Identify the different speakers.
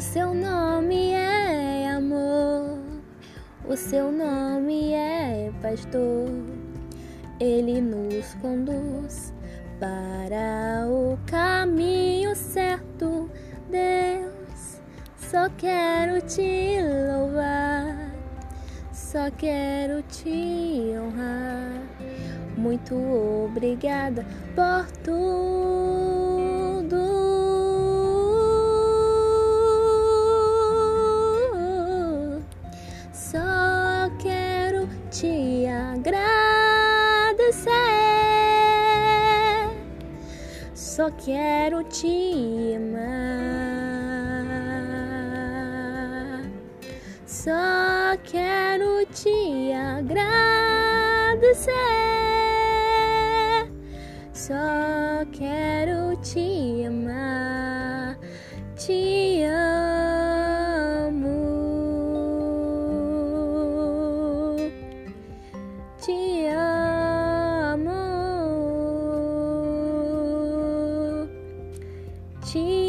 Speaker 1: seu nome é amor, o seu nome é pastor. Ele nos conduz para o caminho certo, Deus. Só quero te louvar, só quero te honrar. Muito obrigada por tudo. Te agradecer. Só quero te amar. Só quero te agradecer. Só quero te amar. Amo. Te